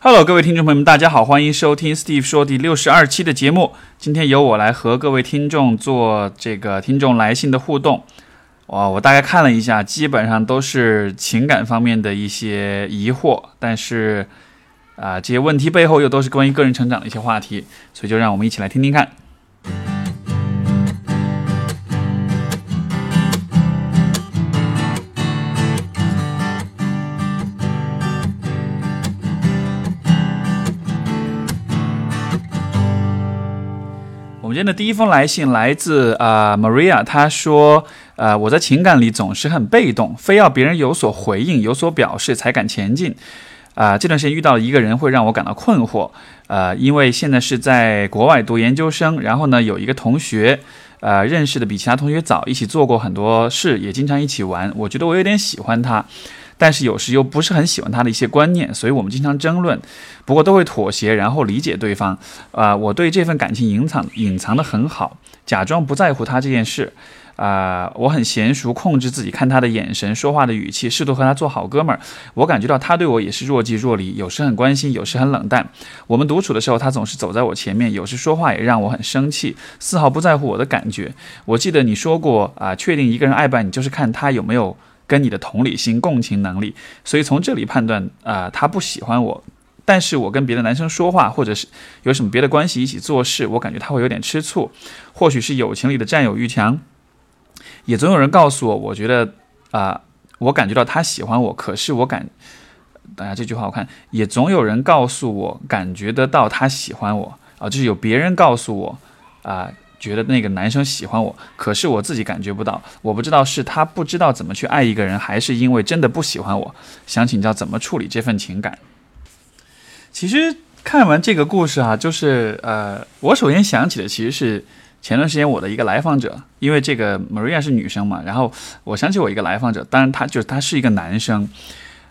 Hello，各位听众朋友们，大家好，欢迎收听 Steve 说第六十二期的节目。今天由我来和各位听众做这个听众来信的互动。哇，我大概看了一下，基本上都是情感方面的一些疑惑，但是啊，这些问题背后又都是关于个人成长的一些话题，所以就让我们一起来听听看。我们今天的第一封来信来自啊、Maria，她说，呃，我在情感里总是很被动，非要别人有所回应、有所表示才敢前进。啊、这段时间遇到了一个人，会让我感到困惑。呃，因为现在是在国外读研究生，然后呢，有一个同学，呃，认识的比其他同学早，一起做过很多事，也经常一起玩。我觉得我有点喜欢他，但是有时又不是很喜欢他的一些观念，所以我们经常争论。不过都会妥协，然后理解对方。啊、我对这份感情隐藏隐藏的很好，假装不在乎他这件事。啊、我很娴熟，控制自己，看他的眼神、说话的语气，试图和他做好哥们儿。我感觉到他对我也是若即若离，有时很关心，有时很冷淡。我们独处的时候，他总是走在我前面，有时说话也让我很生气，丝毫不在乎我的感觉。我记得你说过啊、确定一个人爱不爱你，就是看他有没有跟你的同理心、共情能力。所以从这里判断啊、他不喜欢我。但是我跟别的男生说话，或者是有什么别的关系一起做事，我感觉他会有点吃醋，或许是友情里的占有欲强。也总有人告诉我，我觉得啊、我感觉到他喜欢我，可是我感，大家这句话我看，也总有人告诉我，感觉得到他喜欢我啊、就是有别人告诉我啊、觉得那个男生喜欢我，可是我自己感觉不到，我不知道是他不知道怎么去爱一个人，还是因为真的不喜欢我，想请教怎么处理这份情感。其实看完这个故事啊，就是呃，我首先想起的其实是前段时间我的一个来访者，因为这个 Maria 是女生嘛，然后我想起我一个来访者，当然他就是他是一个男生，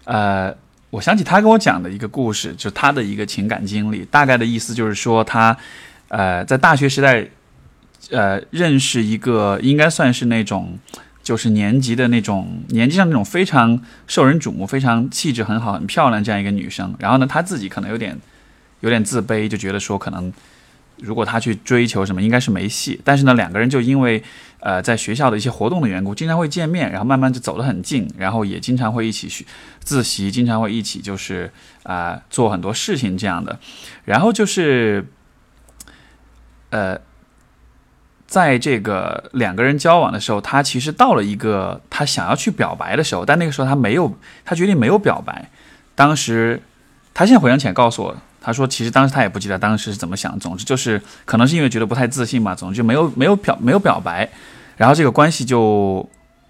呃，我想起他跟我讲的一个故事，就他的一个情感经历，大概的意思就是说他呃在大学时代呃认识一个应该算是那种。就是年级的那种年纪上那种非常受人瞩目、非常气质很好、很漂亮这样一个女生。然后呢，她自己可能有点有点自卑，就觉得说可能如果她去追求什么，应该是没戏。但是呢，两个人就因为呃在学校的一些活动的缘故，经常会见面，然后慢慢就走得很近，然后也经常会一起去自习，经常会一起就是啊、做很多事情这样的。然后就是呃。在这个两个人交往的时候，他其实到了一个他想要去表白的时候，但那个时候他没有，他决定没有表白。当时他现在回想起来告诉我，他说其实当时他也不记得当时是怎么想，总之就是可能是因为觉得不太自信吧，总之就没有没有表没有表白，然后这个关系就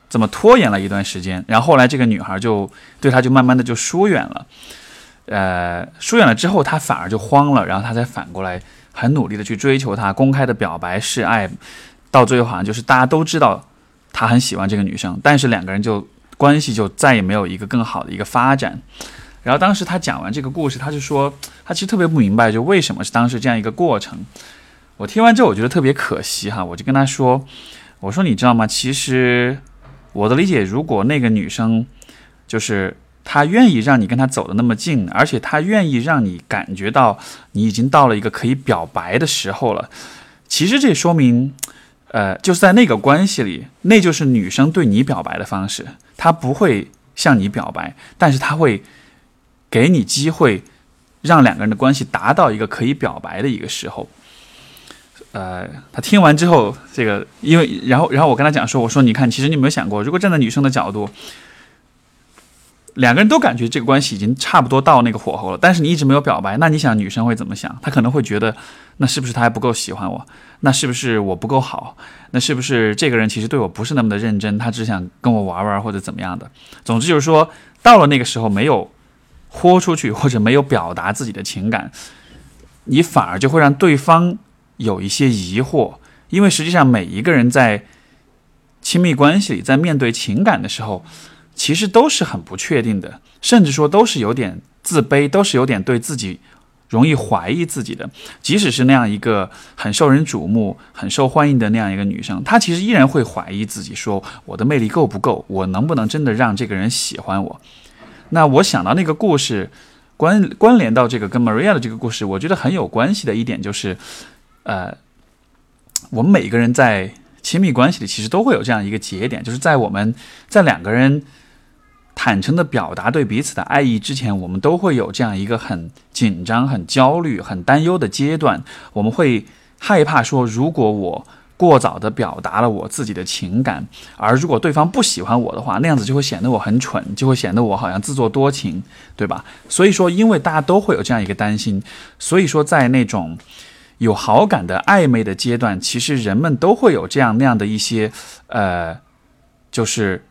这么拖延了一段时间，然后后来这个女孩就对他就慢慢的就疏远了，呃，疏远了之后他反而就慌了，然后他才反过来。很努力的去追求她，公开的表白示爱，到最后好像就是大家都知道他很喜欢这个女生，但是两个人就关系就再也没有一个更好的一个发展。然后当时他讲完这个故事，他就说他其实特别不明白，就为什么是当时这样一个过程。我听完之后，我觉得特别可惜哈，我就跟他说，我说你知道吗？其实我的理解，如果那个女生就是。他愿意让你跟他走的那么近，而且他愿意让你感觉到你已经到了一个可以表白的时候了。其实这说明，呃，就是在那个关系里，那就是女生对你表白的方式。她不会向你表白，但是她会给你机会，让两个人的关系达到一个可以表白的一个时候。呃，他听完之后，这个因为然后然后我跟他讲说，我说你看，其实你有没有想过，如果站在女生的角度。两个人都感觉这个关系已经差不多到那个火候了，但是你一直没有表白，那你想女生会怎么想？她可能会觉得，那是不是他还不够喜欢我？那是不是我不够好？那是不是这个人其实对我不是那么的认真？他只想跟我玩玩或者怎么样的？总之就是说，到了那个时候没有豁出去或者没有表达自己的情感，你反而就会让对方有一些疑惑，因为实际上每一个人在亲密关系里，在面对情感的时候。其实都是很不确定的，甚至说都是有点自卑，都是有点对自己容易怀疑自己的。即使是那样一个很受人瞩目、很受欢迎的那样一个女生，她其实依然会怀疑自己，说我的魅力够不够，我能不能真的让这个人喜欢我？那我想到那个故事，关关联到这个跟 Maria 的这个故事，我觉得很有关系的一点就是，呃，我们每个人在亲密关系里其实都会有这样一个节点，就是在我们在两个人坦诚的表达对彼此的爱意之前，我们都会有这样一个很紧张、很焦虑、很担忧的阶段，我们会害怕说，如果我过早的表达了我自己的情感，而如果对方不喜欢我的话，那样子就会显得我很蠢，就会显得我好像自作多情，对吧？所以说，因为大家都会有这样一个担心，所以说在那种有好感的暧昧的阶段，其实人们都会有这样那样的一些，呃，就是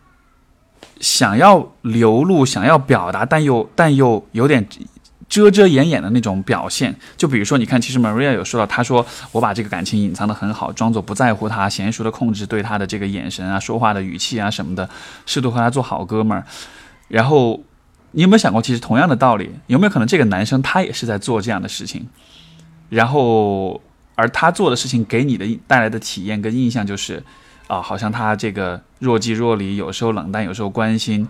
想要流露、想要表达，但又但又有点。遮遮掩掩的那种表现，就比如说，你看，其实 Maria 有说到，她说我把这个感情隐藏的很好，装作不在乎他，娴熟的控制对他的这个眼神啊、说话的语气啊什么的，试图和他做好哥们儿。然后，你有没有想过，其实同样的道理，有没有可能这个男生他也是在做这样的事情？然后，而他做的事情给你的带来的体验跟印象就是，啊，好像他这个若即若离，有时候冷淡，有时候关心，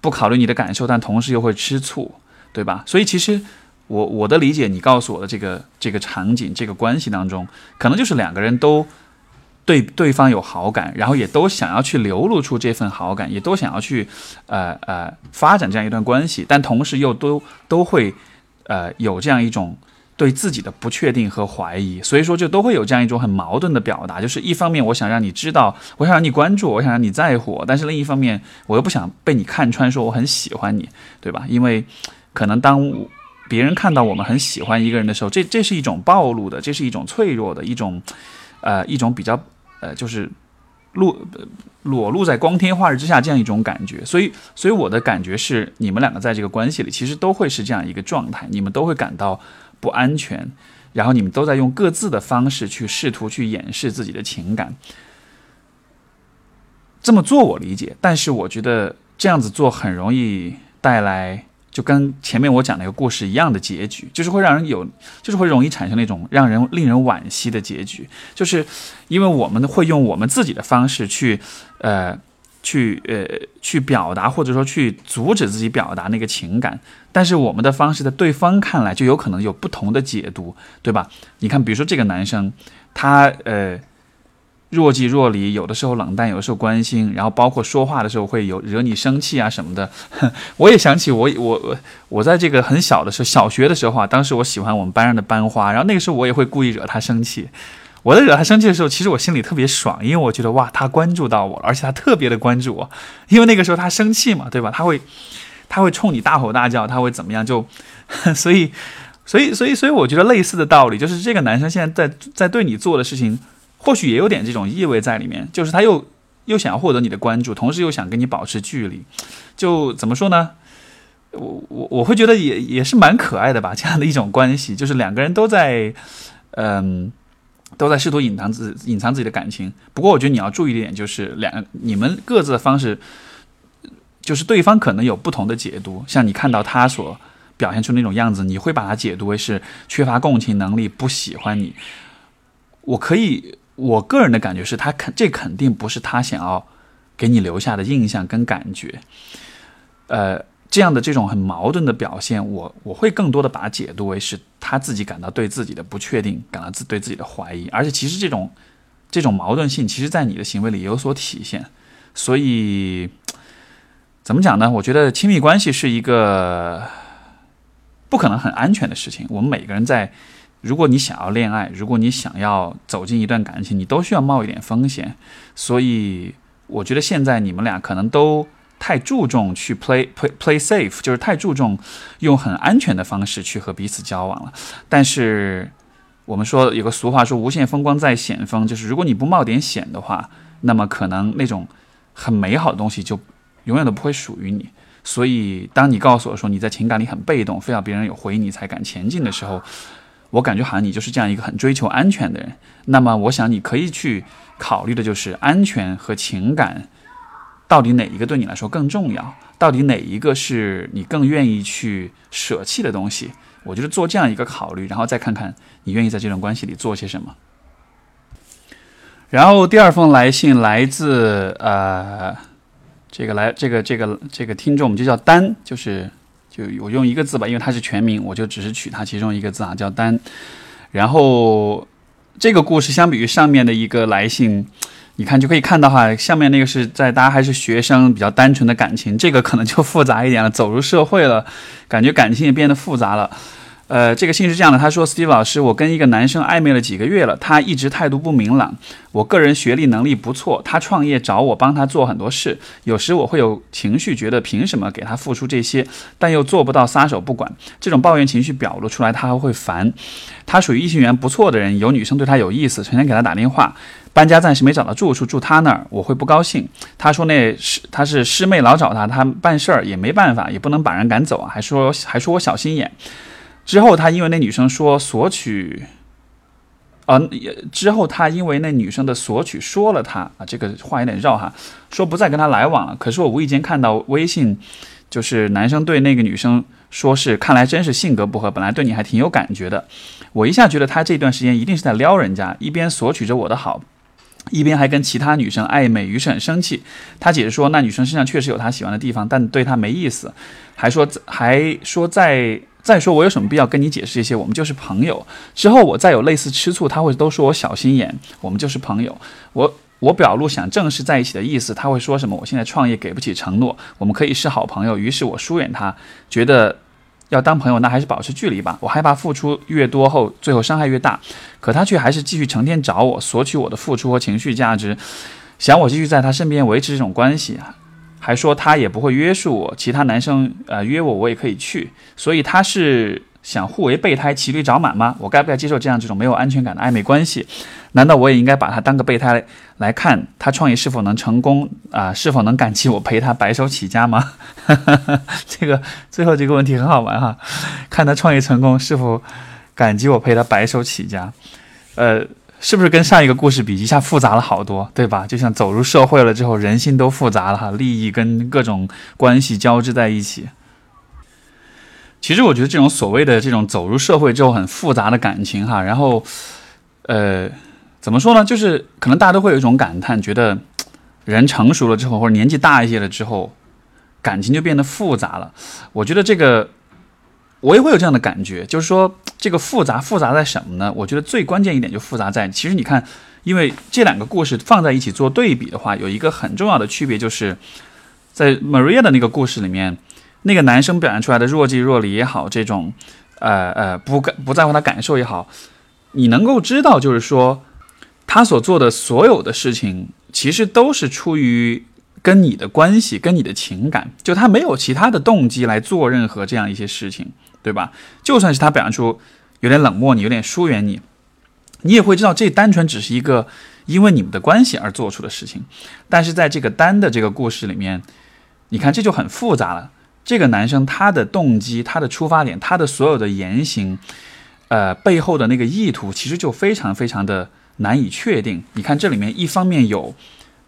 不考虑你的感受，但同时又会吃醋。对吧？所以其实我我的理解，你告诉我的这个这个场景、这个关系当中，可能就是两个人都对对方有好感，然后也都想要去流露出这份好感，也都想要去呃呃发展这样一段关系，但同时又都都会呃有这样一种对自己的不确定和怀疑，所以说就都会有这样一种很矛盾的表达，就是一方面我想让你知道，我想让你关注我，想让你在乎，但是另一方面我又不想被你看穿，说我很喜欢你，对吧？因为可能当别人看到我们很喜欢一个人的时候，这这是一种暴露的，这是一种脆弱的一种，呃，一种比较呃，就是露裸露在光天化日之下这样一种感觉。所以，所以我的感觉是，你们两个在这个关系里，其实都会是这样一个状态，你们都会感到不安全，然后你们都在用各自的方式去试图去掩饰自己的情感。这么做我理解，但是我觉得这样子做很容易带来。就跟前面我讲那个故事一样的结局，就是会让人有，就是会容易产生那种让人令人惋惜的结局，就是因为我们会用我们自己的方式去，呃，去呃去表达，或者说去阻止自己表达那个情感，但是我们的方式在对方看来就有可能有不同的解读，对吧？你看，比如说这个男生，他呃。若即若离，有的时候冷淡，有的时候关心，然后包括说话的时候会有惹你生气啊什么的。我也想起我我我在这个很小的时候，小学的时候啊，当时我喜欢我们班上的班花，然后那个时候我也会故意惹她生气。我在惹她生气的时候，其实我心里特别爽，因为我觉得哇，她关注到我了，而且她特别的关注我，因为那个时候她生气嘛，对吧？她会她会冲你大吼大叫，她会怎么样？就所以所以所以所以，我觉得类似的道理就是这个男生现在在在对你做的事情。或许也有点这种意味在里面，就是他又又想要获得你的关注，同时又想跟你保持距离，就怎么说呢？我我我会觉得也也是蛮可爱的吧，这样的一种关系，就是两个人都在嗯都在试图隐藏自己隐藏自己的感情。不过我觉得你要注意一点，就是两你们各自的方式，就是对方可能有不同的解读。像你看到他所表现出那种样子，你会把它解读为是缺乏共情能力，不喜欢你。我可以。我个人的感觉是他肯，这肯定不是他想要给你留下的印象跟感觉。呃，这样的这种很矛盾的表现，我我会更多的把它解读为是他自己感到对自己的不确定，感到自对自己的怀疑。而且其实这种这种矛盾性，其实在你的行为里有所体现。所以怎么讲呢？我觉得亲密关系是一个不可能很安全的事情。我们每个人在。如果你想要恋爱，如果你想要走进一段感情，你都需要冒一点风险。所以，我觉得现在你们俩可能都太注重去 play play play safe，就是太注重用很安全的方式去和彼此交往了。但是，我们说有个俗话说“无限风光在险峰”，就是如果你不冒点险的话，那么可能那种很美好的东西就永远都不会属于你。所以，当你告诉我说你在情感里很被动，非要别人有回应你才敢前进的时候，我感觉好像你就是这样一个很追求安全的人，那么我想你可以去考虑的就是安全和情感，到底哪一个对你来说更重要？到底哪一个是你更愿意去舍弃的东西？我觉得做这样一个考虑，然后再看看你愿意在这段关系里做些什么。然后第二封来信来自呃，这个来这个这个这个听众，我们就叫丹，就是。就我用一个字吧，因为它是全名，我就只是取它其中一个字啊，叫丹。然后这个故事相比于上面的一个来信，你看就可以看到哈，下面那个是在大家还是学生比较单纯的感情，这个可能就复杂一点了，走入社会了，感觉感情也变得复杂了。呃，这个信是这样的，他说：“Steve 老师，我跟一个男生暧昧了几个月了，他一直态度不明朗。我个人学历能力不错，他创业找我帮他做很多事，有时我会有情绪，觉得凭什么给他付出这些，但又做不到撒手不管。这种抱怨情绪表露出来，他还会烦。他属于异性缘不错的人，有女生对他有意思，成天给他打电话。搬家暂时没找到住处，住他那儿，我会不高兴。他说那是他是师妹老找他，他办事儿也没办法，也不能把人赶走啊，还说还说我小心眼。”之后，他因为那女生说索取，呃，之后他因为那女生的索取说了他啊，这个话有点绕哈，说不再跟他来往了。可是我无意间看到微信，就是男生对那个女生说是，看来真是性格不合，本来对你还挺有感觉的。我一下觉得他这段时间一定是在撩人家，一边索取着我的好，一边还跟其他女生暧昧，于是很生气。他解释说，那女生身上确实有他喜欢的地方，但对他没意思，还说还说在。再说，我有什么必要跟你解释这些？我们就是朋友。之后我再有类似吃醋，他会都说我小心眼。我们就是朋友。我我表露想正式在一起的意思，他会说什么？我现在创业给不起承诺，我们可以是好朋友。于是我疏远他，觉得要当朋友，那还是保持距离吧。我害怕付出越多后，最后伤害越大。可他却还是继续成天找我索取我的付出和情绪价值，想我继续在他身边维持这种关系。还说他也不会约束我，其他男生呃约我，我也可以去。所以他是想互为备胎，骑驴找马吗？我该不该接受这样这种没有安全感的暧昧关系？难道我也应该把他当个备胎来看？他创业是否能成功啊？是否能感激我陪他白手起家吗？这个最后这个问题很好玩哈，看他创业成功是否感激我陪他白手起家？呃。是不是跟上一个故事比一下复杂了好多，对吧？就像走入社会了之后，人心都复杂了哈，利益跟各种关系交织在一起。其实我觉得这种所谓的这种走入社会之后很复杂的感情哈，然后，呃，怎么说呢？就是可能大家都会有一种感叹，觉得人成熟了之后或者年纪大一些了之后，感情就变得复杂了。我觉得这个。我也会有这样的感觉，就是说这个复杂复杂在什么呢？我觉得最关键一点就复杂在，其实你看，因为这两个故事放在一起做对比的话，有一个很重要的区别，就是在 Maria 的那个故事里面，那个男生表现出来的若即若离也好，这种呃呃不感不在乎他感受也好，你能够知道，就是说他所做的所有的事情，其实都是出于。跟你的关系，跟你的情感，就他没有其他的动机来做任何这样一些事情，对吧？就算是他表现出有点冷漠，你有点疏远你，你也会知道这单纯只是一个因为你们的关系而做出的事情。但是在这个单的这个故事里面，你看这就很复杂了。这个男生他的动机、他的出发点、他的所有的言行，呃，背后的那个意图，其实就非常非常的难以确定。你看这里面一方面有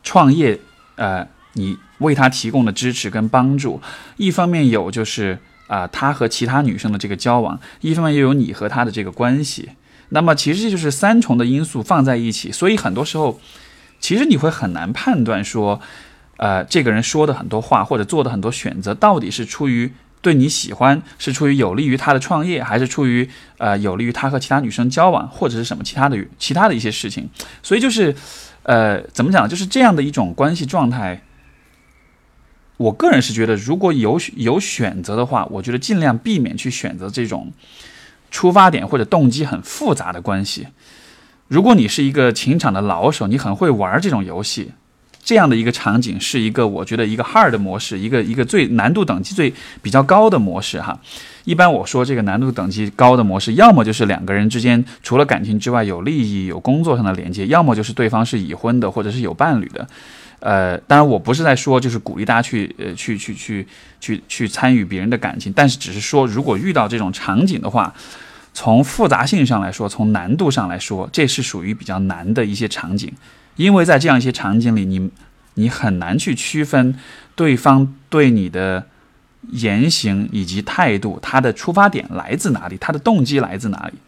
创业，呃。你为他提供的支持跟帮助，一方面有就是啊，他和其他女生的这个交往，一方面又有你和他的这个关系。那么其实这就是三重的因素放在一起，所以很多时候，其实你会很难判断说，呃，这个人说的很多话或者做的很多选择，到底是出于对你喜欢，是出于有利于他的创业，还是出于呃有利于他和其他女生交往，或者是什么其他的其他的一些事情。所以就是，呃，怎么讲，就是这样的一种关系状态。我个人是觉得，如果有有选择的话，我觉得尽量避免去选择这种出发点或者动机很复杂的关系。如果你是一个情场的老手，你很会玩这种游戏，这样的一个场景是一个我觉得一个 hard 模式，一个一个最难度等级最比较高的模式哈。一般我说这个难度等级高的模式，要么就是两个人之间除了感情之外有利益、有工作上的连接，要么就是对方是已婚的或者是有伴侣的。呃，当然我不是在说，就是鼓励大家去呃去去去去去参与别人的感情，但是只是说，如果遇到这种场景的话，从复杂性上来说，从难度上来说，这是属于比较难的一些场景，因为在这样一些场景里，你你很难去区分对方对你的言行以及态度，他的出发点来自哪里，他的动机来自哪里。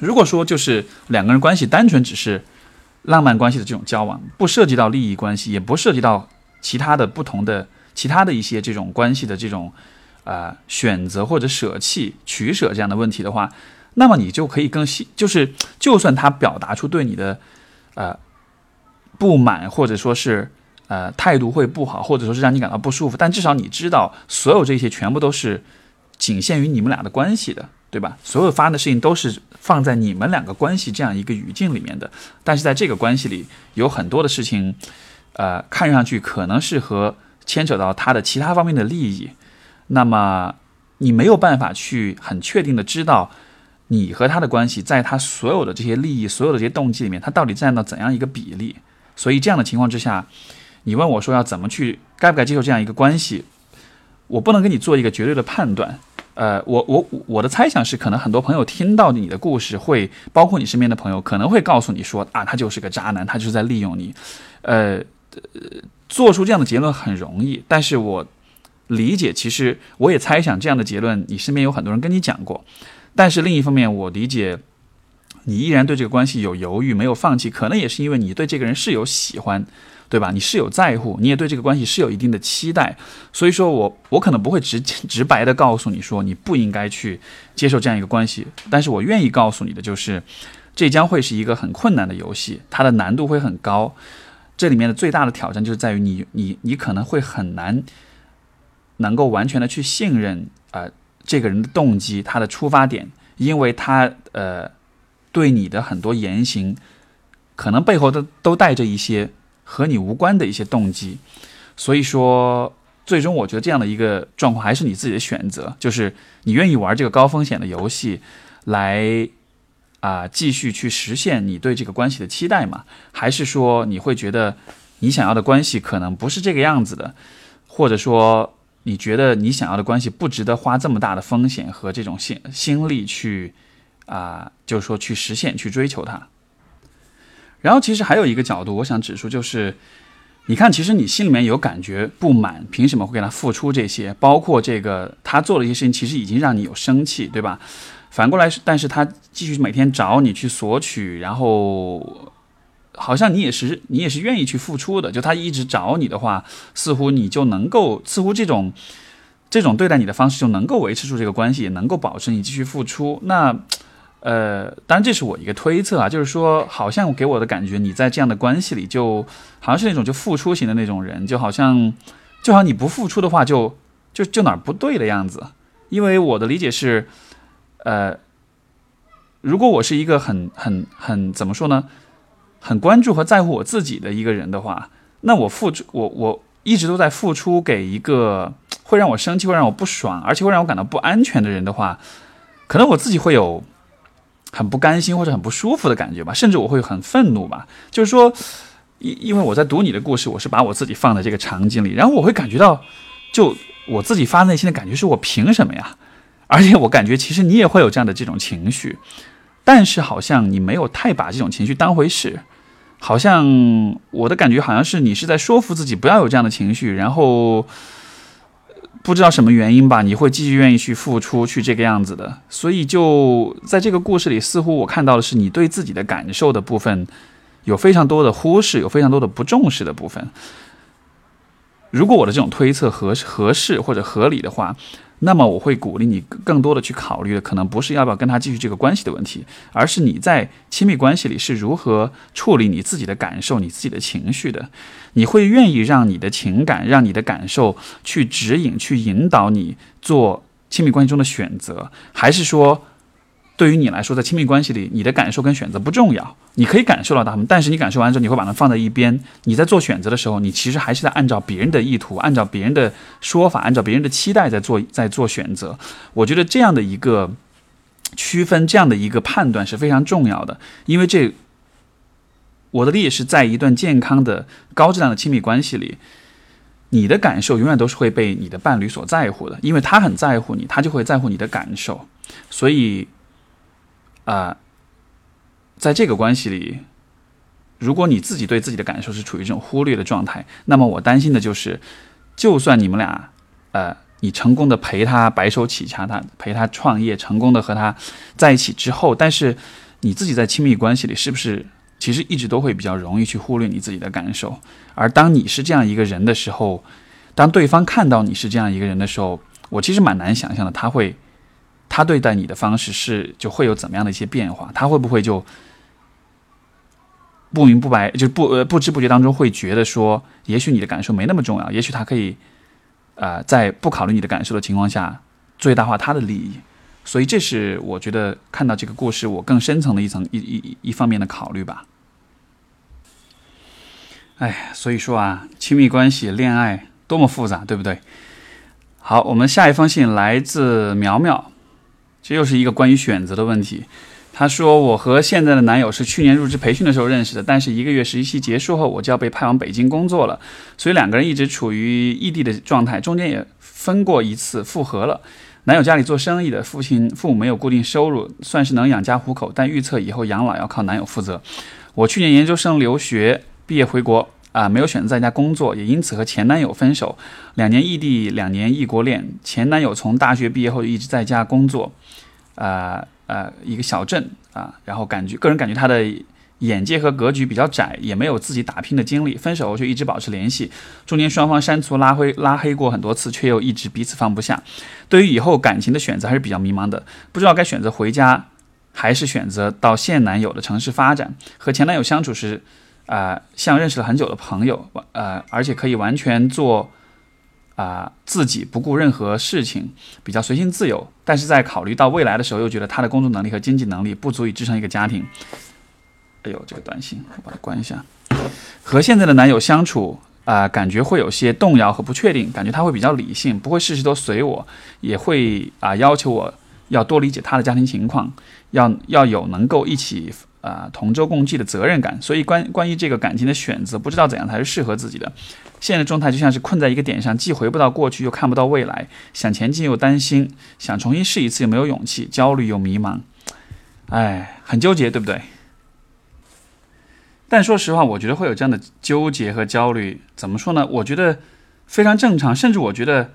如果说就是两个人关系单纯只是。浪漫关系的这种交往，不涉及到利益关系，也不涉及到其他的不同的其他的一些这种关系的这种啊选择或者舍弃、取舍这样的问题的话，那么你就可以更细，就是就算他表达出对你的呃不满，或者说是呃态度会不好，或者说是让你感到不舒服，但至少你知道，所有这些全部都是仅限于你们俩的关系的。对吧？所有发生的事情都是放在你们两个关系这样一个语境里面的，但是在这个关系里，有很多的事情，呃，看上去可能是和牵扯到他的其他方面的利益，那么你没有办法去很确定的知道你和他的关系，在他所有的这些利益、所有的这些动机里面，他到底占到怎样一个比例？所以这样的情况之下，你问我说要怎么去该不该接受这样一个关系，我不能给你做一个绝对的判断。呃，我我我的猜想是，可能很多朋友听到你的故事，会包括你身边的朋友，可能会告诉你说啊，他就是个渣男，他就是在利用你。呃，做出这样的结论很容易，但是我理解，其实我也猜想这样的结论，你身边有很多人跟你讲过。但是另一方面，我理解你依然对这个关系有犹豫，没有放弃，可能也是因为你对这个人是有喜欢。对吧？你是有在乎，你也对这个关系是有一定的期待，所以说我我可能不会直直白的告诉你说你不应该去接受这样一个关系，但是我愿意告诉你的就是，这将会是一个很困难的游戏，它的难度会很高，这里面的最大的挑战就是在于你你你可能会很难能够完全的去信任啊这个人的动机，他的出发点，因为他呃对你的很多言行，可能背后都都带着一些。和你无关的一些动机，所以说，最终我觉得这样的一个状况还是你自己的选择，就是你愿意玩这个高风险的游戏，来啊继续去实现你对这个关系的期待嘛？还是说你会觉得你想要的关系可能不是这个样子的，或者说你觉得你想要的关系不值得花这么大的风险和这种心心力去啊，就是说去实现去追求它？然后其实还有一个角度，我想指出就是，你看，其实你心里面有感觉不满，凭什么会给他付出这些？包括这个他做的一些事情，其实已经让你有生气，对吧？反过来，但是他继续每天找你去索取，然后好像你也是你也是愿意去付出的。就他一直找你的话，似乎你就能够，似乎这种这种对待你的方式就能够维持住这个关系，也能够保证你继续付出。那。呃，当然这是我一个推测啊，就是说，好像给我的感觉，你在这样的关系里，就好像是那种就付出型的那种人，就好像，就好像你不付出的话，就就就哪儿不对的样子。因为我的理解是，呃，如果我是一个很很很怎么说呢，很关注和在乎我自己的一个人的话，那我付出，我我一直都在付出给一个会让我生气、会让我不爽，而且会让我感到不安全的人的话，可能我自己会有。很不甘心或者很不舒服的感觉吧，甚至我会很愤怒吧。就是说，因因为我在读你的故事，我是把我自己放在这个场景里，然后我会感觉到，就我自己发内心的感觉是我凭什么呀？而且我感觉其实你也会有这样的这种情绪，但是好像你没有太把这种情绪当回事，好像我的感觉好像是你是在说服自己不要有这样的情绪，然后。不知道什么原因吧，你会继续愿意去付出，去这个样子的。所以就在这个故事里，似乎我看到的是你对自己的感受的部分，有非常多的忽视，有非常多的不重视的部分。如果我的这种推测合合适或者合理的话。那么我会鼓励你更多的去考虑的，可能不是要不要跟他继续这个关系的问题，而是你在亲密关系里是如何处理你自己的感受、你自己的情绪的。你会愿意让你的情感、让你的感受去指引、去引导你做亲密关系中的选择，还是说？对于你来说，在亲密关系里，你的感受跟选择不重要，你可以感受到他们，但是你感受完之后，你会把它放在一边。你在做选择的时候，你其实还是在按照别人的意图、按照别人的说法、按照别人的期待在做在做选择。我觉得这样的一个区分，这样的一个判断是非常重要的，因为这我的理解是在一段健康的高质量的亲密关系里，你的感受永远都是会被你的伴侣所在乎的，因为他很在乎你，他就会在乎你的感受，所以。啊，在这个关系里，如果你自己对自己的感受是处于这种忽略的状态，那么我担心的就是，就算你们俩，呃，你成功的陪他白手起家，他陪他创业，成功的和他在一起之后，但是你自己在亲密关系里，是不是其实一直都会比较容易去忽略你自己的感受？而当你是这样一个人的时候，当对方看到你是这样一个人的时候，我其实蛮难想象的，他会他对待你的方式是就会有怎么样的一些变化？他会不会就不明不白，就不呃不知不觉当中会觉得说，也许你的感受没那么重要，也许他可以啊在不考虑你的感受的情况下最大化他的利益。所以这是我觉得看到这个故事我更深层的一层一一一方面的考虑吧。哎，所以说啊，亲密关系、恋爱多么复杂，对不对？好，我们下一封信来自苗苗，这又是一个关于选择的问题。他说：“我和现在的男友是去年入职培训的时候认识的，但是一个月实习期结束后，我就要被派往北京工作了，所以两个人一直处于异地的状态，中间也分过一次复合了。男友家里做生意的，父亲父母没有固定收入，算是能养家糊口，但预测以后养老要靠男友负责。我去年研究生留学。”毕业回国啊，没有选择在家工作，也因此和前男友分手。两年异地，两年异国恋。前男友从大学毕业后就一直在家工作，啊呃，一个小镇啊，然后感觉个人感觉他的眼界和格局比较窄，也没有自己打拼的经历。分手后就一直保持联系，中间双方删除拉黑拉黑过很多次，却又一直彼此放不下。对于以后感情的选择还是比较迷茫的，不知道该选择回家，还是选择到现男友的城市发展。和前男友相处时。啊，像认识了很久的朋友，呃，而且可以完全做啊自己，不顾任何事情，比较随心自由。但是在考虑到未来的时候，又觉得他的工作能力和经济能力不足以支撑一个家庭。哎呦，这个短信我把它关一下。和现在的男友相处啊，感觉会有些动摇和不确定，感觉他会比较理性，不会事事都随我，也会啊要求我要多理解他的家庭情况，要要有能够一起。啊，同舟共济的责任感，所以关关于这个感情的选择，不知道怎样才是适合自己的。现在的状态就像是困在一个点上，既回不到过去，又看不到未来，想前进又担心，想重新试一次又没有勇气，焦虑又迷茫，哎，很纠结，对不对？但说实话，我觉得会有这样的纠结和焦虑，怎么说呢？我觉得非常正常，甚至我觉得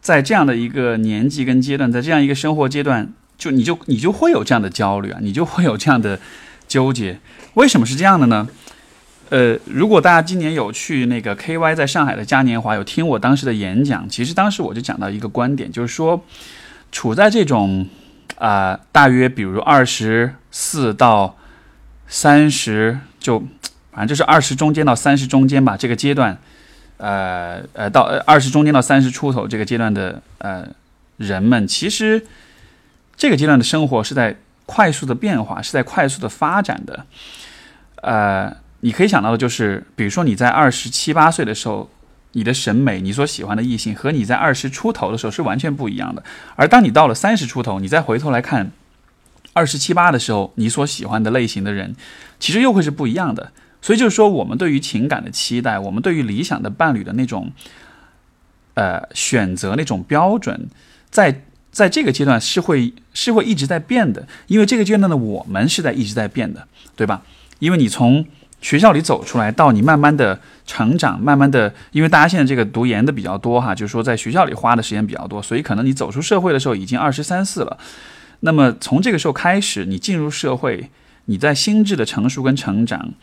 在这样的一个年纪跟阶段，在这样一个生活阶段，就你就你就会有这样的焦虑啊，你就会有这样的。纠结，为什么是这样的呢？呃，如果大家今年有去那个 KY 在上海的嘉年华，有听我当时的演讲，其实当时我就讲到一个观点，就是说，处在这种啊，大约比如二十四到三十，就反正就是二十中间到三十中间吧，这个阶段，呃呃，到二十中间到三十出头这个阶段的呃人们，其实这个阶段的生活是在。快速的变化是在快速的发展的，呃，你可以想到的就是，比如说你在二十七八岁的时候，你的审美，你所喜欢的异性和你在二十出头的时候是完全不一样的。而当你到了三十出头，你再回头来看二十七八的时候，你所喜欢的类型的人，其实又会是不一样的。所以就是说，我们对于情感的期待，我们对于理想的伴侣的那种，呃，选择那种标准，在。在这个阶段是会是会一直在变的，因为这个阶段的我们是在一直在变的，对吧？因为你从学校里走出来，到你慢慢的成长，慢慢的，因为大家现在这个读研的比较多哈，就是说在学校里花的时间比较多，所以可能你走出社会的时候已经二十三四了。那么从这个时候开始，你进入社会，你在心智的成熟跟成长，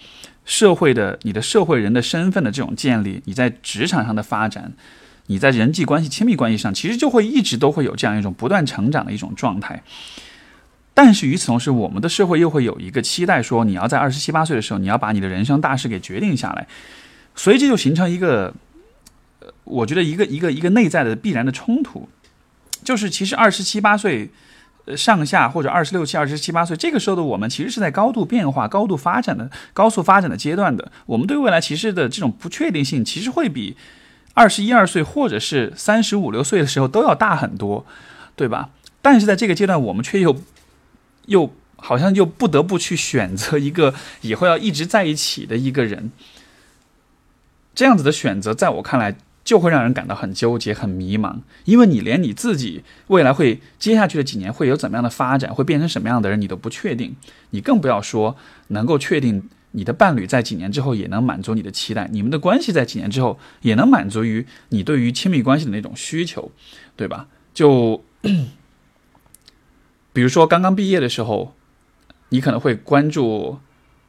社会的你的社会人的身份的这种建立，你在职场上的发展。你在人际关系、亲密关系上，其实就会一直都会有这样一种不断成长的一种状态。但是与此同时，我们的社会又会有一个期待，说你要在二十七八岁的时候，你要把你的人生大事给决定下来。所以这就形成一个，呃，我觉得一个一个一个内在的必然的冲突，就是其实二十七八岁，上下或者二十六七、二十七八岁这个时候的我们，其实是在高度变化、高度发展的、高速发展的阶段的。我们对未来其实的这种不确定性，其实会比。二十一二岁，或者是三十五六岁的时候，都要大很多，对吧？但是在这个阶段，我们却又又好像又不得不去选择一个以后要一直在一起的一个人。这样子的选择，在我看来，就会让人感到很纠结、很迷茫，因为你连你自己未来会接下去的几年会有怎么样的发展，会变成什么样的人，你都不确定，你更不要说能够确定。你的伴侣在几年之后也能满足你的期待，你们的关系在几年之后也能满足于你对于亲密关系的那种需求，对吧？就比如说刚刚毕业的时候，你可能会关注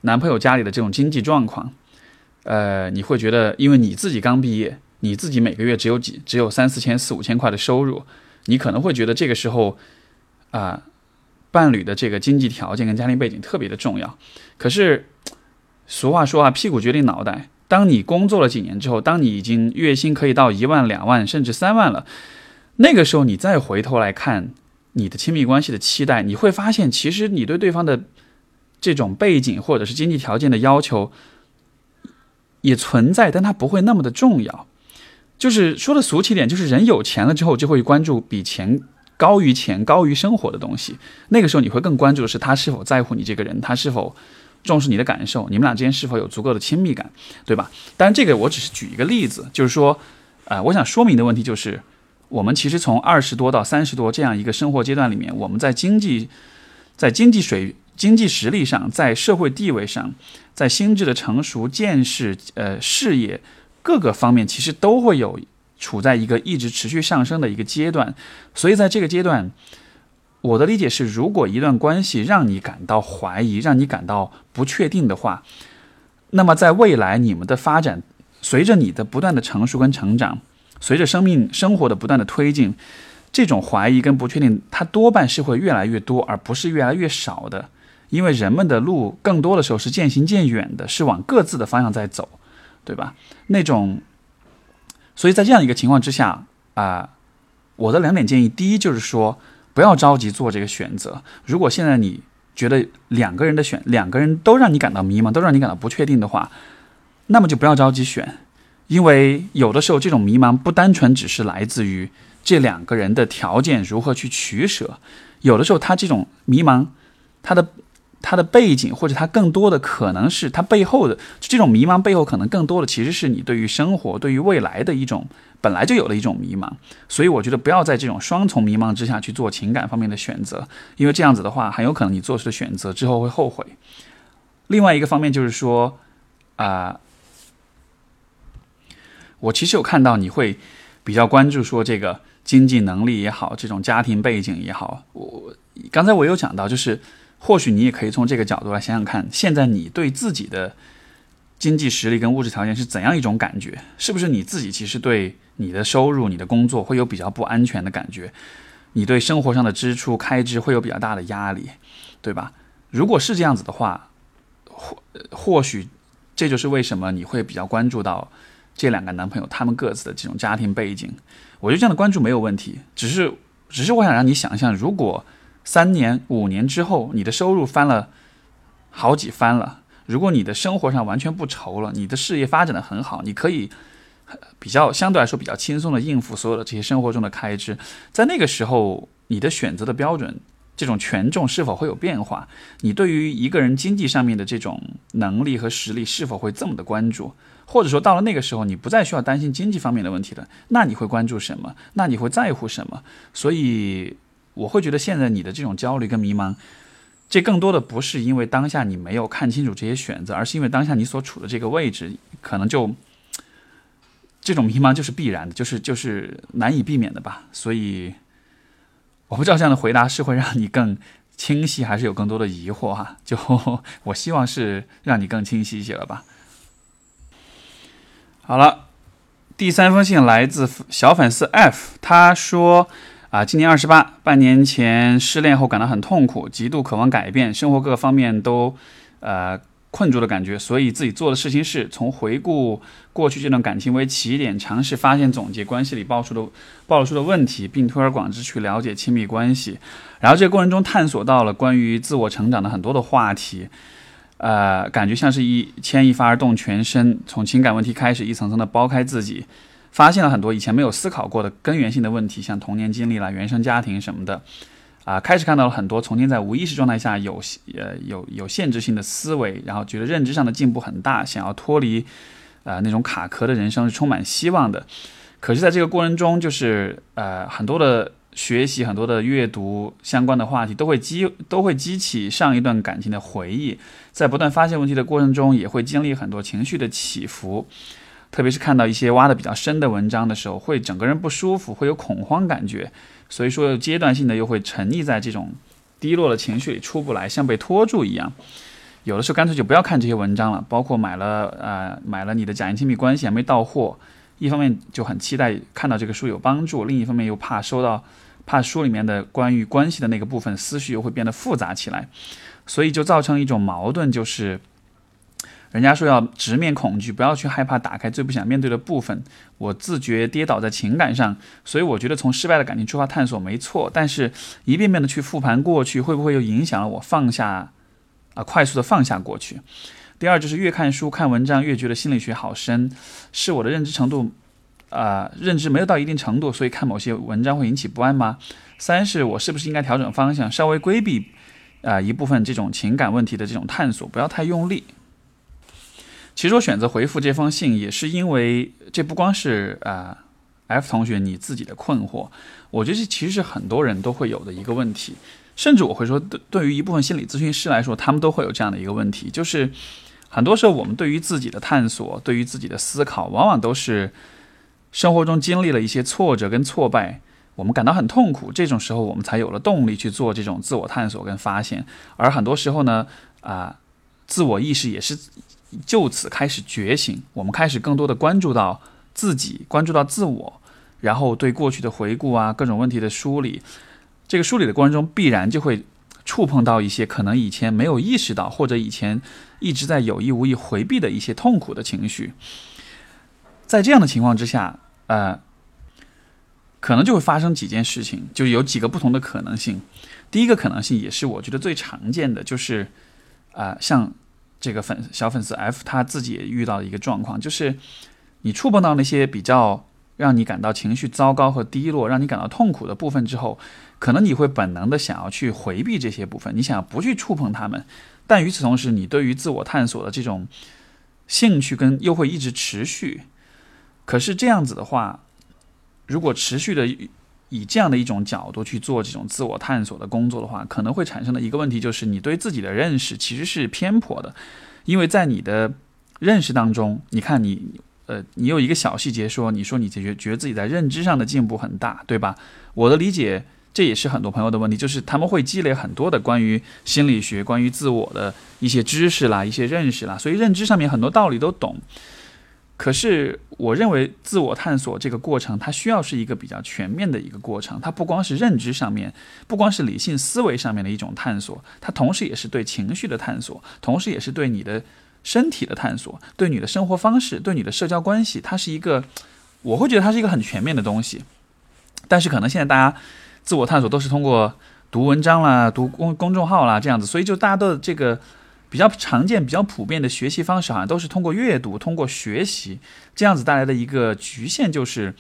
男朋友家里的这种经济状况，呃，你会觉得因为你自己刚毕业，你自己每个月只有几只有三四千四五千块的收入，你可能会觉得这个时候啊，伴侣的这个经济条件跟家庭背景特别的重要。可是俗话说啊，屁股决定脑袋。当你工作了几年之后，当你已经月薪可以到一万、两万，甚至三万了，那个时候你再回头来看你的亲密关系的期待，你会发现，其实你对对方的这种背景或者是经济条件的要求也存在，但它不会那么的重要。就是说的俗气点，就是人有钱了之后，就会关注比钱高于钱、高于生活的东西。那个时候，你会更关注的是他是否在乎你这个人，他是否。重视你的感受，你们俩之间是否有足够的亲密感，对吧？当然，这个我只是举一个例子，就是说，呃，我想说明的问题就是，我们其实从二十多到三十多这样一个生活阶段里面，我们在经济、在经济水、经济实力上，在社会地位上，在心智的成熟、见识、呃，事业各个方面，其实都会有处在一个一直持续上升的一个阶段，所以在这个阶段。我的理解是，如果一段关系让你感到怀疑，让你感到不确定的话，那么在未来你们的发展，随着你的不断的成熟跟成长，随着生命生活的不断的推进，这种怀疑跟不确定，它多半是会越来越多，而不是越来越少的。因为人们的路更多的时候是渐行渐远的，是往各自的方向在走，对吧？那种，所以在这样一个情况之下啊，我的两点建议，第一就是说。不要着急做这个选择。如果现在你觉得两个人的选，两个人都让你感到迷茫，都让你感到不确定的话，那么就不要着急选，因为有的时候这种迷茫不单纯只是来自于这两个人的条件如何去取舍，有的时候他这种迷茫，他的。他的背景，或者他更多的可能是他背后的这种迷茫背后，可能更多的其实是你对于生活、对于未来的一种本来就有的一种迷茫。所以我觉得不要在这种双重迷茫之下去做情感方面的选择，因为这样子的话，很有可能你做出的选择之后会后悔。另外一个方面就是说，啊，我其实有看到你会比较关注说这个经济能力也好，这种家庭背景也好。我刚才我有讲到就是。或许你也可以从这个角度来想想看，现在你对自己的经济实力跟物质条件是怎样一种感觉？是不是你自己其实对你的收入、你的工作会有比较不安全的感觉？你对生活上的支出开支会有比较大的压力，对吧？如果是这样子的话，或或许这就是为什么你会比较关注到这两个男朋友他们各自的这种家庭背景。我觉得这样的关注没有问题，只是只是我想让你想象，如果。三年、五年之后，你的收入翻了好几番了。如果你的生活上完全不愁了，你的事业发展的很好，你可以比较相对来说比较轻松的应付所有的这些生活中的开支。在那个时候，你的选择的标准，这种权重是否会有变化？你对于一个人经济上面的这种能力和实力是否会这么的关注？或者说，到了那个时候，你不再需要担心经济方面的问题了，那你会关注什么？那你会在乎什么？所以。我会觉得现在你的这种焦虑跟迷茫，这更多的不是因为当下你没有看清楚这些选择，而是因为当下你所处的这个位置，可能就这种迷茫就是必然的，就是就是难以避免的吧。所以我不知道这样的回答是会让你更清晰，还是有更多的疑惑哈。就我希望是让你更清晰一些了吧。好了，第三封信来自小粉丝 F，他说。啊，今年二十八，半年前失恋后感到很痛苦，极度渴望改变，生活各个方面都，呃，困住的感觉。所以自己做的事情是从回顾过去这段感情为起点，尝试发现、总结关系里爆出的暴露出的问题，并推而广之去了解亲密关系。然后这个过程中探索到了关于自我成长的很多的话题，呃，感觉像是一牵一发而动全身，从情感问题开始，一层层的剥开自己。发现了很多以前没有思考过的根源性的问题，像童年经历啦、原生家庭什么的，啊，开始看到了很多从前在无意识状态下有呃有有限制性的思维，然后觉得认知上的进步很大，想要脱离，呃那种卡壳的人生是充满希望的。可是，在这个过程中，就是呃很多的学习、很多的阅读相关的话题，都会激都会激起上一段感情的回忆，在不断发现问题的过程中，也会经历很多情绪的起伏。特别是看到一些挖的比较深的文章的时候，会整个人不舒服，会有恐慌感觉，所以说阶段性的又会沉溺在这种低落的情绪里出不来，像被拖住一样。有的时候干脆就不要看这些文章了，包括买了呃买了你的假性亲密关系还没到货，一方面就很期待看到这个书有帮助，另一方面又怕收到怕书里面的关于关系的那个部分思绪又会变得复杂起来，所以就造成一种矛盾，就是。人家说要直面恐惧，不要去害怕打开最不想面对的部分。我自觉跌倒在情感上，所以我觉得从失败的感情出发探索没错。但是一遍遍的去复盘过去，会不会又影响了我放下啊？快速的放下过去。第二就是越看书看文章越觉得心理学好深，是我的认知程度啊认知没有到一定程度，所以看某些文章会引起不安吗？三是我是不是应该调整方向，稍微规避啊一部分这种情感问题的这种探索，不要太用力。其实我选择回复这封信，也是因为这不光是啊，F 同学你自己的困惑，我觉得这其实是很多人都会有的一个问题，甚至我会说，对对于一部分心理咨询师来说，他们都会有这样的一个问题，就是很多时候我们对于自己的探索，对于自己的思考，往往都是生活中经历了一些挫折跟挫败，我们感到很痛苦，这种时候我们才有了动力去做这种自我探索跟发现，而很多时候呢，啊，自我意识也是。就此开始觉醒，我们开始更多的关注到自己，关注到自我，然后对过去的回顾啊，各种问题的梳理。这个梳理的过程中，必然就会触碰到一些可能以前没有意识到，或者以前一直在有意无意回避的一些痛苦的情绪。在这样的情况之下，呃，可能就会发生几件事情，就有几个不同的可能性。第一个可能性也是我觉得最常见的，就是啊，像。这个粉小粉丝 F 他自己也遇到了一个状况，就是你触碰到那些比较让你感到情绪糟糕和低落、让你感到痛苦的部分之后，可能你会本能的想要去回避这些部分，你想要不去触碰他们。但与此同时，你对于自我探索的这种兴趣跟又会一直持续。可是这样子的话，如果持续的。以这样的一种角度去做这种自我探索的工作的话，可能会产生的一个问题就是，你对自己的认识其实是偏颇的，因为在你的认识当中，你看你，呃，你有一个小细节说，你说你觉觉得自己在认知上的进步很大，对吧？我的理解，这也是很多朋友的问题，就是他们会积累很多的关于心理学、关于自我的一些知识啦、一些认识啦，所以认知上面很多道理都懂。可是，我认为自我探索这个过程，它需要是一个比较全面的一个过程。它不光是认知上面，不光是理性思维上面的一种探索，它同时也是对情绪的探索，同时也是对你的身体的探索，对你的生活方式，对你的社交关系。它是一个，我会觉得它是一个很全面的东西。但是，可能现在大家自我探索都是通过读文章啦、读公公众号啦这样子，所以就大家的这个。比较常见、比较普遍的学习方式，好像都是通过阅读、通过学习这样子带来的一个局限，就是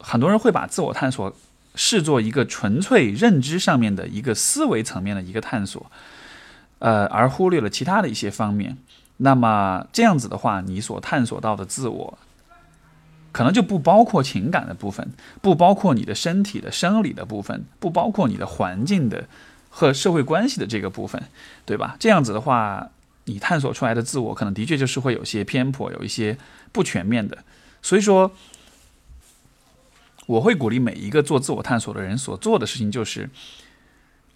很多人会把自我探索视作一个纯粹认知上面的一个思维层面的一个探索，呃，而忽略了其他的一些方面。那么这样子的话，你所探索到的自我，可能就不包括情感的部分，不包括你的身体的生理的部分，不包括你的环境的。和社会关系的这个部分，对吧？这样子的话，你探索出来的自我可能的确就是会有些偏颇，有一些不全面的。所以说，我会鼓励每一个做自我探索的人所做的事情就是，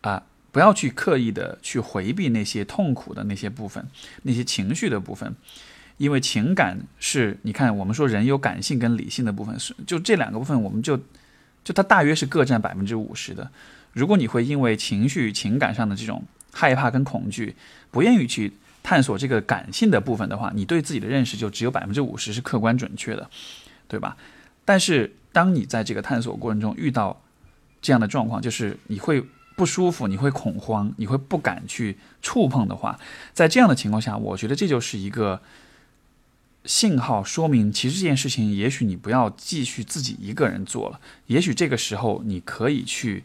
啊，不要去刻意的去回避那些痛苦的那些部分，那些情绪的部分，因为情感是你看，我们说人有感性跟理性的部分，是就这两个部分，我们就就它大约是各占百分之五十的。如果你会因为情绪、情感上的这种害怕跟恐惧，不愿意去探索这个感性的部分的话，你对自己的认识就只有百分之五十是客观准确的，对吧？但是当你在这个探索过程中遇到这样的状况，就是你会不舒服，你会恐慌，你会不敢去触碰的话，在这样的情况下，我觉得这就是一个信号，说明其实这件事情也许你不要继续自己一个人做了，也许这个时候你可以去。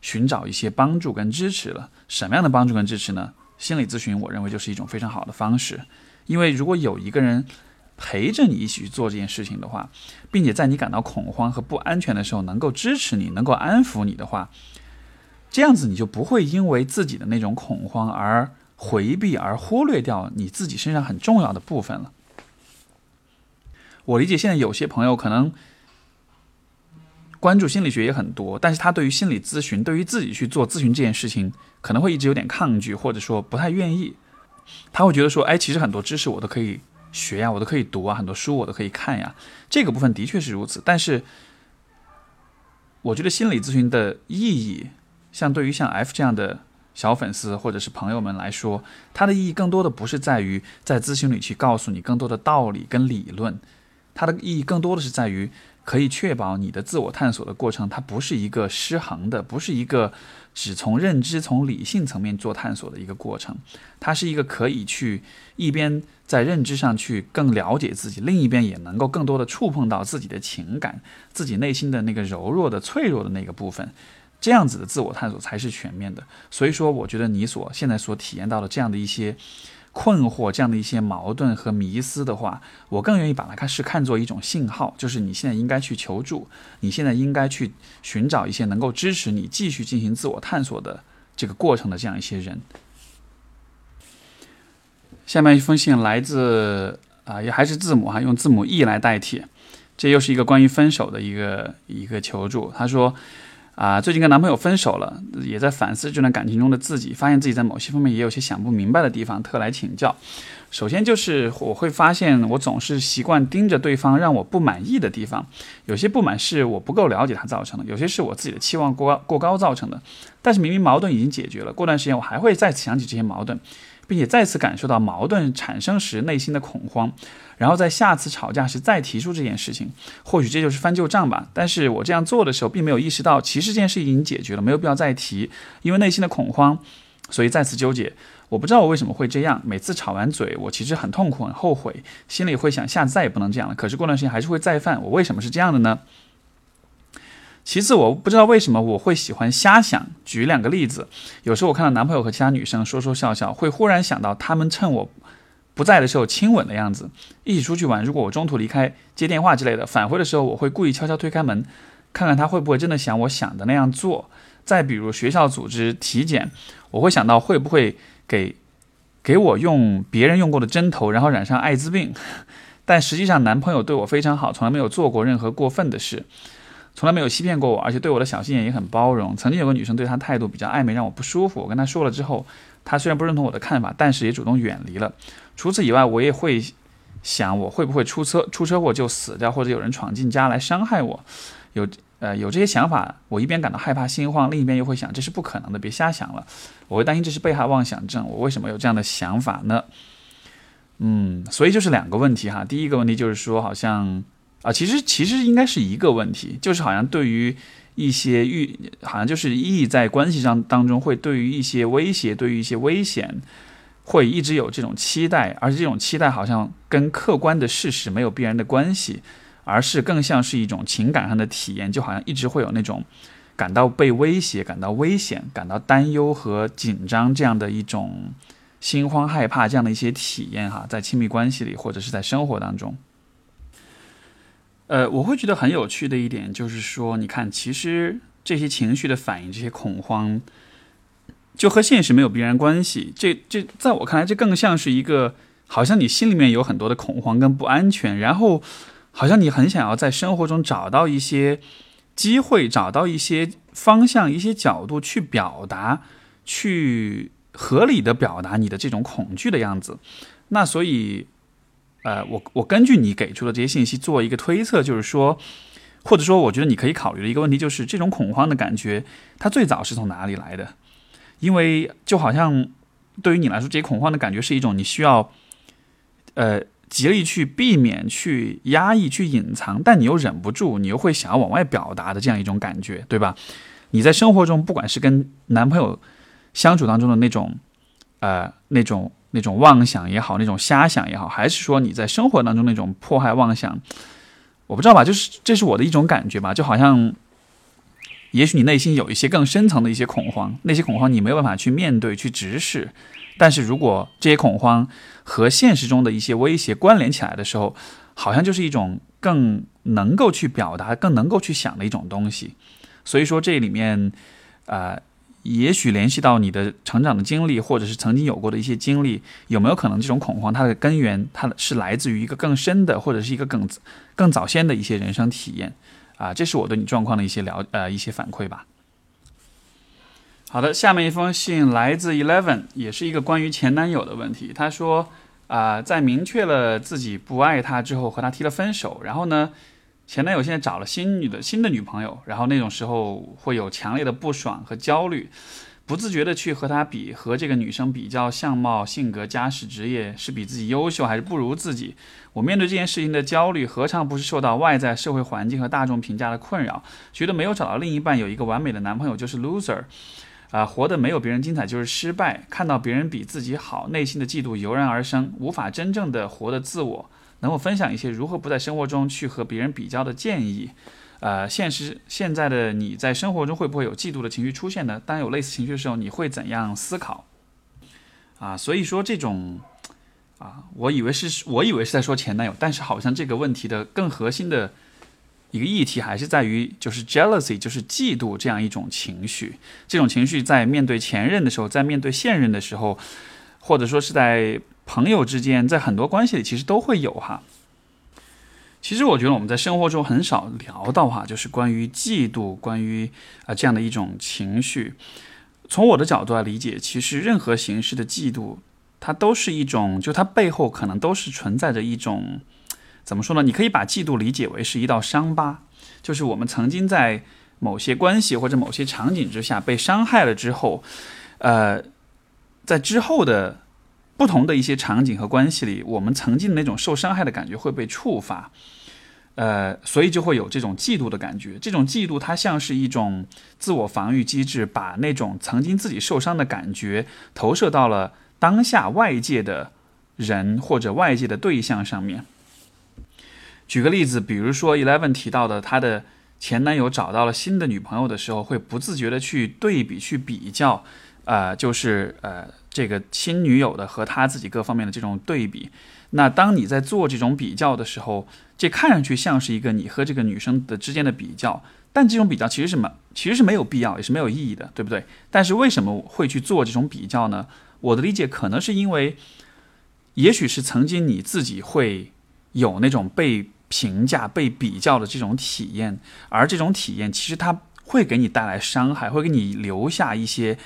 寻找一些帮助跟支持了，什么样的帮助跟支持呢？心理咨询，我认为就是一种非常好的方式，因为如果有一个人陪着你一起去做这件事情的话，并且在你感到恐慌和不安全的时候能够支持你，能够安抚你的话，这样子你就不会因为自己的那种恐慌而回避而忽略掉你自己身上很重要的部分了。我理解现在有些朋友可能。关注心理学也很多，但是他对于心理咨询，对于自己去做咨询这件事情，可能会一直有点抗拒，或者说不太愿意。他会觉得说，哎，其实很多知识我都可以学呀，我都可以读啊，很多书我都可以看呀。这个部分的确是如此，但是我觉得心理咨询的意义，像对于像 F 这样的小粉丝或者是朋友们来说，它的意义更多的不是在于在咨询里去告诉你更多的道理跟理论，它的意义更多的是在于可以确保你的自我探索的过程，它不是一个失衡的，不是一个只从认知、从理性层面做探索的一个过程，它是一个可以去一边在认知上去更了解自己，另一边也能够更多的触碰到自己的情感、自己内心的那个柔弱的、脆弱的那个部分。这样子的自我探索才是全面的，所以说，我觉得你所现在所体验到的这样的一些困惑、这样的一些矛盾和迷思的话，我更愿意把它看是看作一种信号，就是你现在应该去求助，你现在应该去寻找一些能够支持你继续进行自我探索的这个过程的这样一些人。下面一封信来自啊，也还是字母哈，用字母 E 来代替，这又是一个关于分手的一个一个求助，他说。啊，最近跟男朋友分手了，也在反思这段感情中的自己，发现自己在某些方面也有些想不明白的地方，特来请教。首先就是我会发现，我总是习惯盯着对方让我不满意的地方，有些不满是我不够了解他造成的，有些是我自己的期望过过高造成的。但是明明矛盾已经解决了，过段时间我还会再次想起这些矛盾。并且再次感受到矛盾产生时内心的恐慌，然后在下次吵架时再提出这件事情，或许这就是翻旧账吧。但是我这样做的时候，并没有意识到其实这件事已经解决了，没有必要再提。因为内心的恐慌，所以再次纠结。我不知道我为什么会这样。每次吵完嘴，我其实很痛苦、很后悔，心里会想下次再也不能这样了。可是过段时间还是会再犯。我为什么是这样的呢？其次，我不知道为什么我会喜欢瞎想。举两个例子，有时候我看到男朋友和其他女生说说笑笑，会忽然想到他们趁我不在的时候亲吻的样子。一起出去玩，如果我中途离开接电话之类的，返回的时候我会故意悄悄推开门，看看他会不会真的像我想的那样做。再比如学校组织体检，我会想到会不会给给我用别人用过的针头，然后染上艾滋病。但实际上，男朋友对我非常好，从来没有做过任何过分的事。从来没有欺骗过我，而且对我的小心眼也很包容。曾经有个女生对他态度比较暧昧，让我不舒服。我跟他说了之后，他虽然不认同我的看法，但是也主动远离了。除此以外，我也会想我会不会出车出车祸就死掉，或者有人闯进家来伤害我。有呃有这些想法，我一边感到害怕心慌，另一边又会想这是不可能的，别瞎想了。我会担心这是被害妄想症。我为什么有这样的想法呢？嗯，所以就是两个问题哈。第一个问题就是说，好像。啊，其实其实应该是一个问题，就是好像对于一些遇，好像就是意在关系上当中会对于一些威胁，对于一些危险，会一直有这种期待，而且这种期待好像跟客观的事实没有必然的关系，而是更像是一种情感上的体验，就好像一直会有那种感到被威胁、感到危险、感到担忧和紧张这样的一种心慌害怕这样的一些体验哈，在亲密关系里或者是在生活当中。呃，我会觉得很有趣的一点就是说，你看，其实这些情绪的反应，这些恐慌，就和现实没有必然关系。这这，在我看来，这更像是一个，好像你心里面有很多的恐慌跟不安全，然后好像你很想要在生活中找到一些机会，找到一些方向、一些角度去表达，去合理的表达你的这种恐惧的样子。那所以。呃，我我根据你给出的这些信息做一个推测，就是说，或者说，我觉得你可以考虑的一个问题就是，这种恐慌的感觉，它最早是从哪里来的？因为就好像对于你来说，这些恐慌的感觉是一种你需要，呃，极力去避免、去压抑、去隐藏，但你又忍不住，你又会想要往外表达的这样一种感觉，对吧？你在生活中，不管是跟男朋友相处当中的那种，呃，那种。那种妄想也好，那种瞎想也好，还是说你在生活当中那种迫害妄想，我不知道吧，就是这是我的一种感觉吧，就好像，也许你内心有一些更深层的一些恐慌，那些恐慌你没有办法去面对、去直视，但是如果这些恐慌和现实中的一些威胁关联起来的时候，好像就是一种更能够去表达、更能够去想的一种东西，所以说这里面，啊。也许联系到你的成长的经历，或者是曾经有过的一些经历，有没有可能这种恐慌它的根源，它是来自于一个更深的，或者是一个更更早先的一些人生体验啊？这是我对你状况的一些了呃一些反馈吧。好的，下面一封信来自 Eleven，也是一个关于前男友的问题。他说啊，在明确了自己不爱他之后，和他提了分手，然后呢？前男友现在找了新女的新的女朋友，然后那种时候会有强烈的不爽和焦虑，不自觉的去和她比，和这个女生比较相貌、性格、家世、职业是比自己优秀还是不如自己。我面对这件事情的焦虑，何尝不是受到外在社会环境和大众评价的困扰？觉得没有找到另一半，有一个完美的男朋友就是 loser，啊，活得没有别人精彩就是失败。看到别人比自己好，内心的嫉妒油然而生，无法真正的活得自我。能否分享一些如何不在生活中去和别人比较的建议？呃，现实现在的你在生活中会不会有嫉妒的情绪出现呢？当有类似情绪的时候，你会怎样思考？啊，所以说这种，啊，我以为是我以为是在说前男友，但是好像这个问题的更核心的一个议题还是在于就是 jealousy，就是嫉妒这样一种情绪。这种情绪在面对前任的时候，在面对现任的时候，或者说是在。朋友之间，在很多关系里，其实都会有哈。其实我觉得我们在生活中很少聊到哈，就是关于嫉妒，关于啊这样的一种情绪。从我的角度来理解，其实任何形式的嫉妒，它都是一种，就它背后可能都是存在着一种，怎么说呢？你可以把嫉妒理解为是一道伤疤，就是我们曾经在某些关系或者某些场景之下被伤害了之后，呃，在之后的。不同的一些场景和关系里，我们曾经的那种受伤害的感觉会被触发，呃，所以就会有这种嫉妒的感觉。这种嫉妒它像是一种自我防御机制，把那种曾经自己受伤的感觉投射到了当下外界的人或者外界的对象上面。举个例子，比如说 Eleven 提到的，她的前男友找到了新的女朋友的时候，会不自觉的去对比、去比较，呃，就是呃。这个新女友的和他自己各方面的这种对比，那当你在做这种比较的时候，这看上去像是一个你和这个女生的之间的比较，但这种比较其实是没，其实是没有必要，也是没有意义的，对不对？但是为什么会去做这种比较呢？我的理解可能是因为，也许是曾经你自己会有那种被评价、被比较的这种体验，而这种体验其实它会给你带来伤害，会给你留下一些。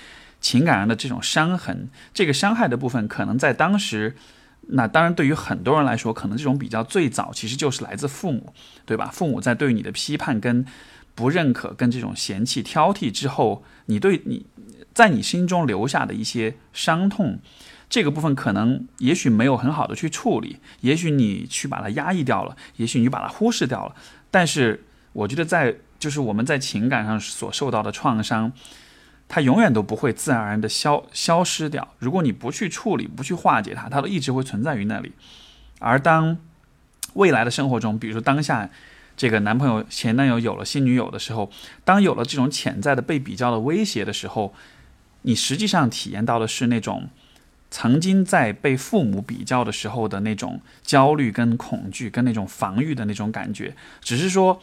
情感上的这种伤痕，这个伤害的部分，可能在当时，那当然对于很多人来说，可能这种比较最早其实就是来自父母，对吧？父母在对你的批判、跟不认可、跟这种嫌弃、挑剔之后，你对你在你心中留下的一些伤痛，这个部分可能也许没有很好的去处理，也许你去把它压抑掉了，也许你把它忽视掉了。但是我觉得，在就是我们在情感上所受到的创伤。它永远都不会自然而然的消消失掉。如果你不去处理、不去化解它，它都一直会存在于那里。而当未来的生活中，比如说当下这个男朋友、前男友有了新女友的时候，当有了这种潜在的被比较的威胁的时候，你实际上体验到的是那种曾经在被父母比较的时候的那种焦虑、跟恐惧、跟那种防御的那种感觉，只是说。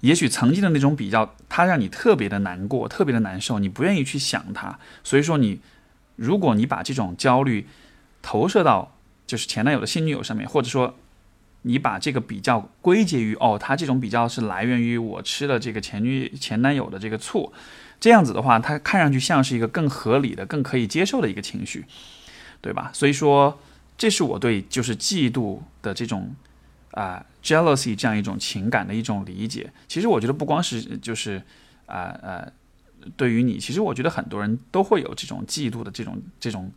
也许曾经的那种比较，它让你特别的难过，特别的难受，你不愿意去想它。所以说，你如果你把这种焦虑投射到就是前男友的新女友上面，或者说你把这个比较归结于哦，他这种比较是来源于我吃了这个前女前男友的这个醋，这样子的话，它看上去像是一个更合理的、更可以接受的一个情绪，对吧？所以说，这是我对就是嫉妒的这种。啊，jealousy 这样一种情感的一种理解，其实我觉得不光是就是啊呃，对于你，其实我觉得很多人都会有这种嫉妒的这种这种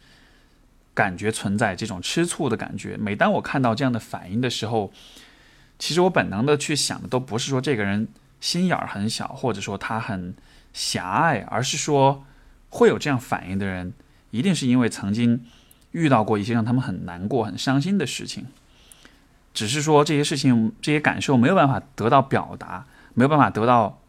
感觉存在，这种吃醋的感觉。每当我看到这样的反应的时候，其实我本能的去想的都不是说这个人心眼儿很小，或者说他很狭隘，而是说会有这样反应的人，一定是因为曾经遇到过一些让他们很难过、很伤心的事情。只是说这些事情、这些感受没有办法得到表达，没有办法得到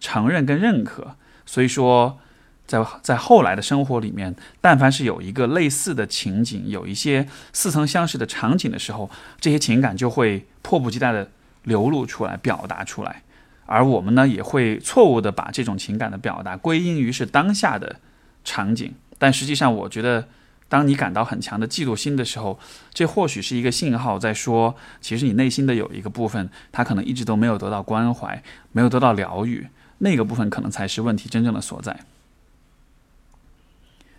承认跟认可，所以说，在在后来的生活里面，但凡是有一个类似的情景，有一些似曾相识的场景的时候，这些情感就会迫不及待的流露出来、表达出来，而我们呢，也会错误的把这种情感的表达归因于是当下的场景，但实际上，我觉得。当你感到很强的嫉妒心的时候，这或许是一个信号，在说，其实你内心的有一个部分，他可能一直都没有得到关怀，没有得到疗愈，那个部分可能才是问题真正的所在。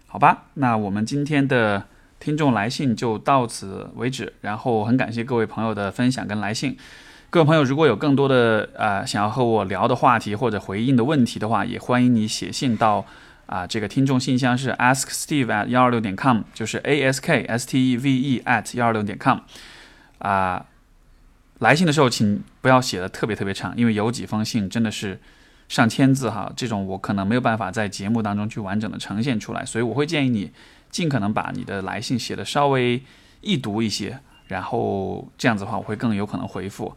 好吧，那我们今天的听众来信就到此为止，然后很感谢各位朋友的分享跟来信。各位朋友，如果有更多的啊想要和我聊的话题或者回应的问题的话，也欢迎你写信到啊这个听众信箱是 asksteve at 幺二六点 com，就是 a s k s t e v e at 幺二六点 com 啊。来信的时候，请不要写的特别特别长，因为有几封信真的是上千字哈，这种我可能没有办法在节目当中去完整的呈现出来，所以我会建议你尽可能把你的来信写的稍微易读一些，然后这样子的话，我会更有可能回复。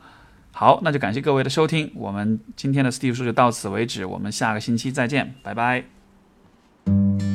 好，那就感谢各位的收听，我们今天的 Steve 说就到此为止，我们下个星期再见，拜拜。Thank you.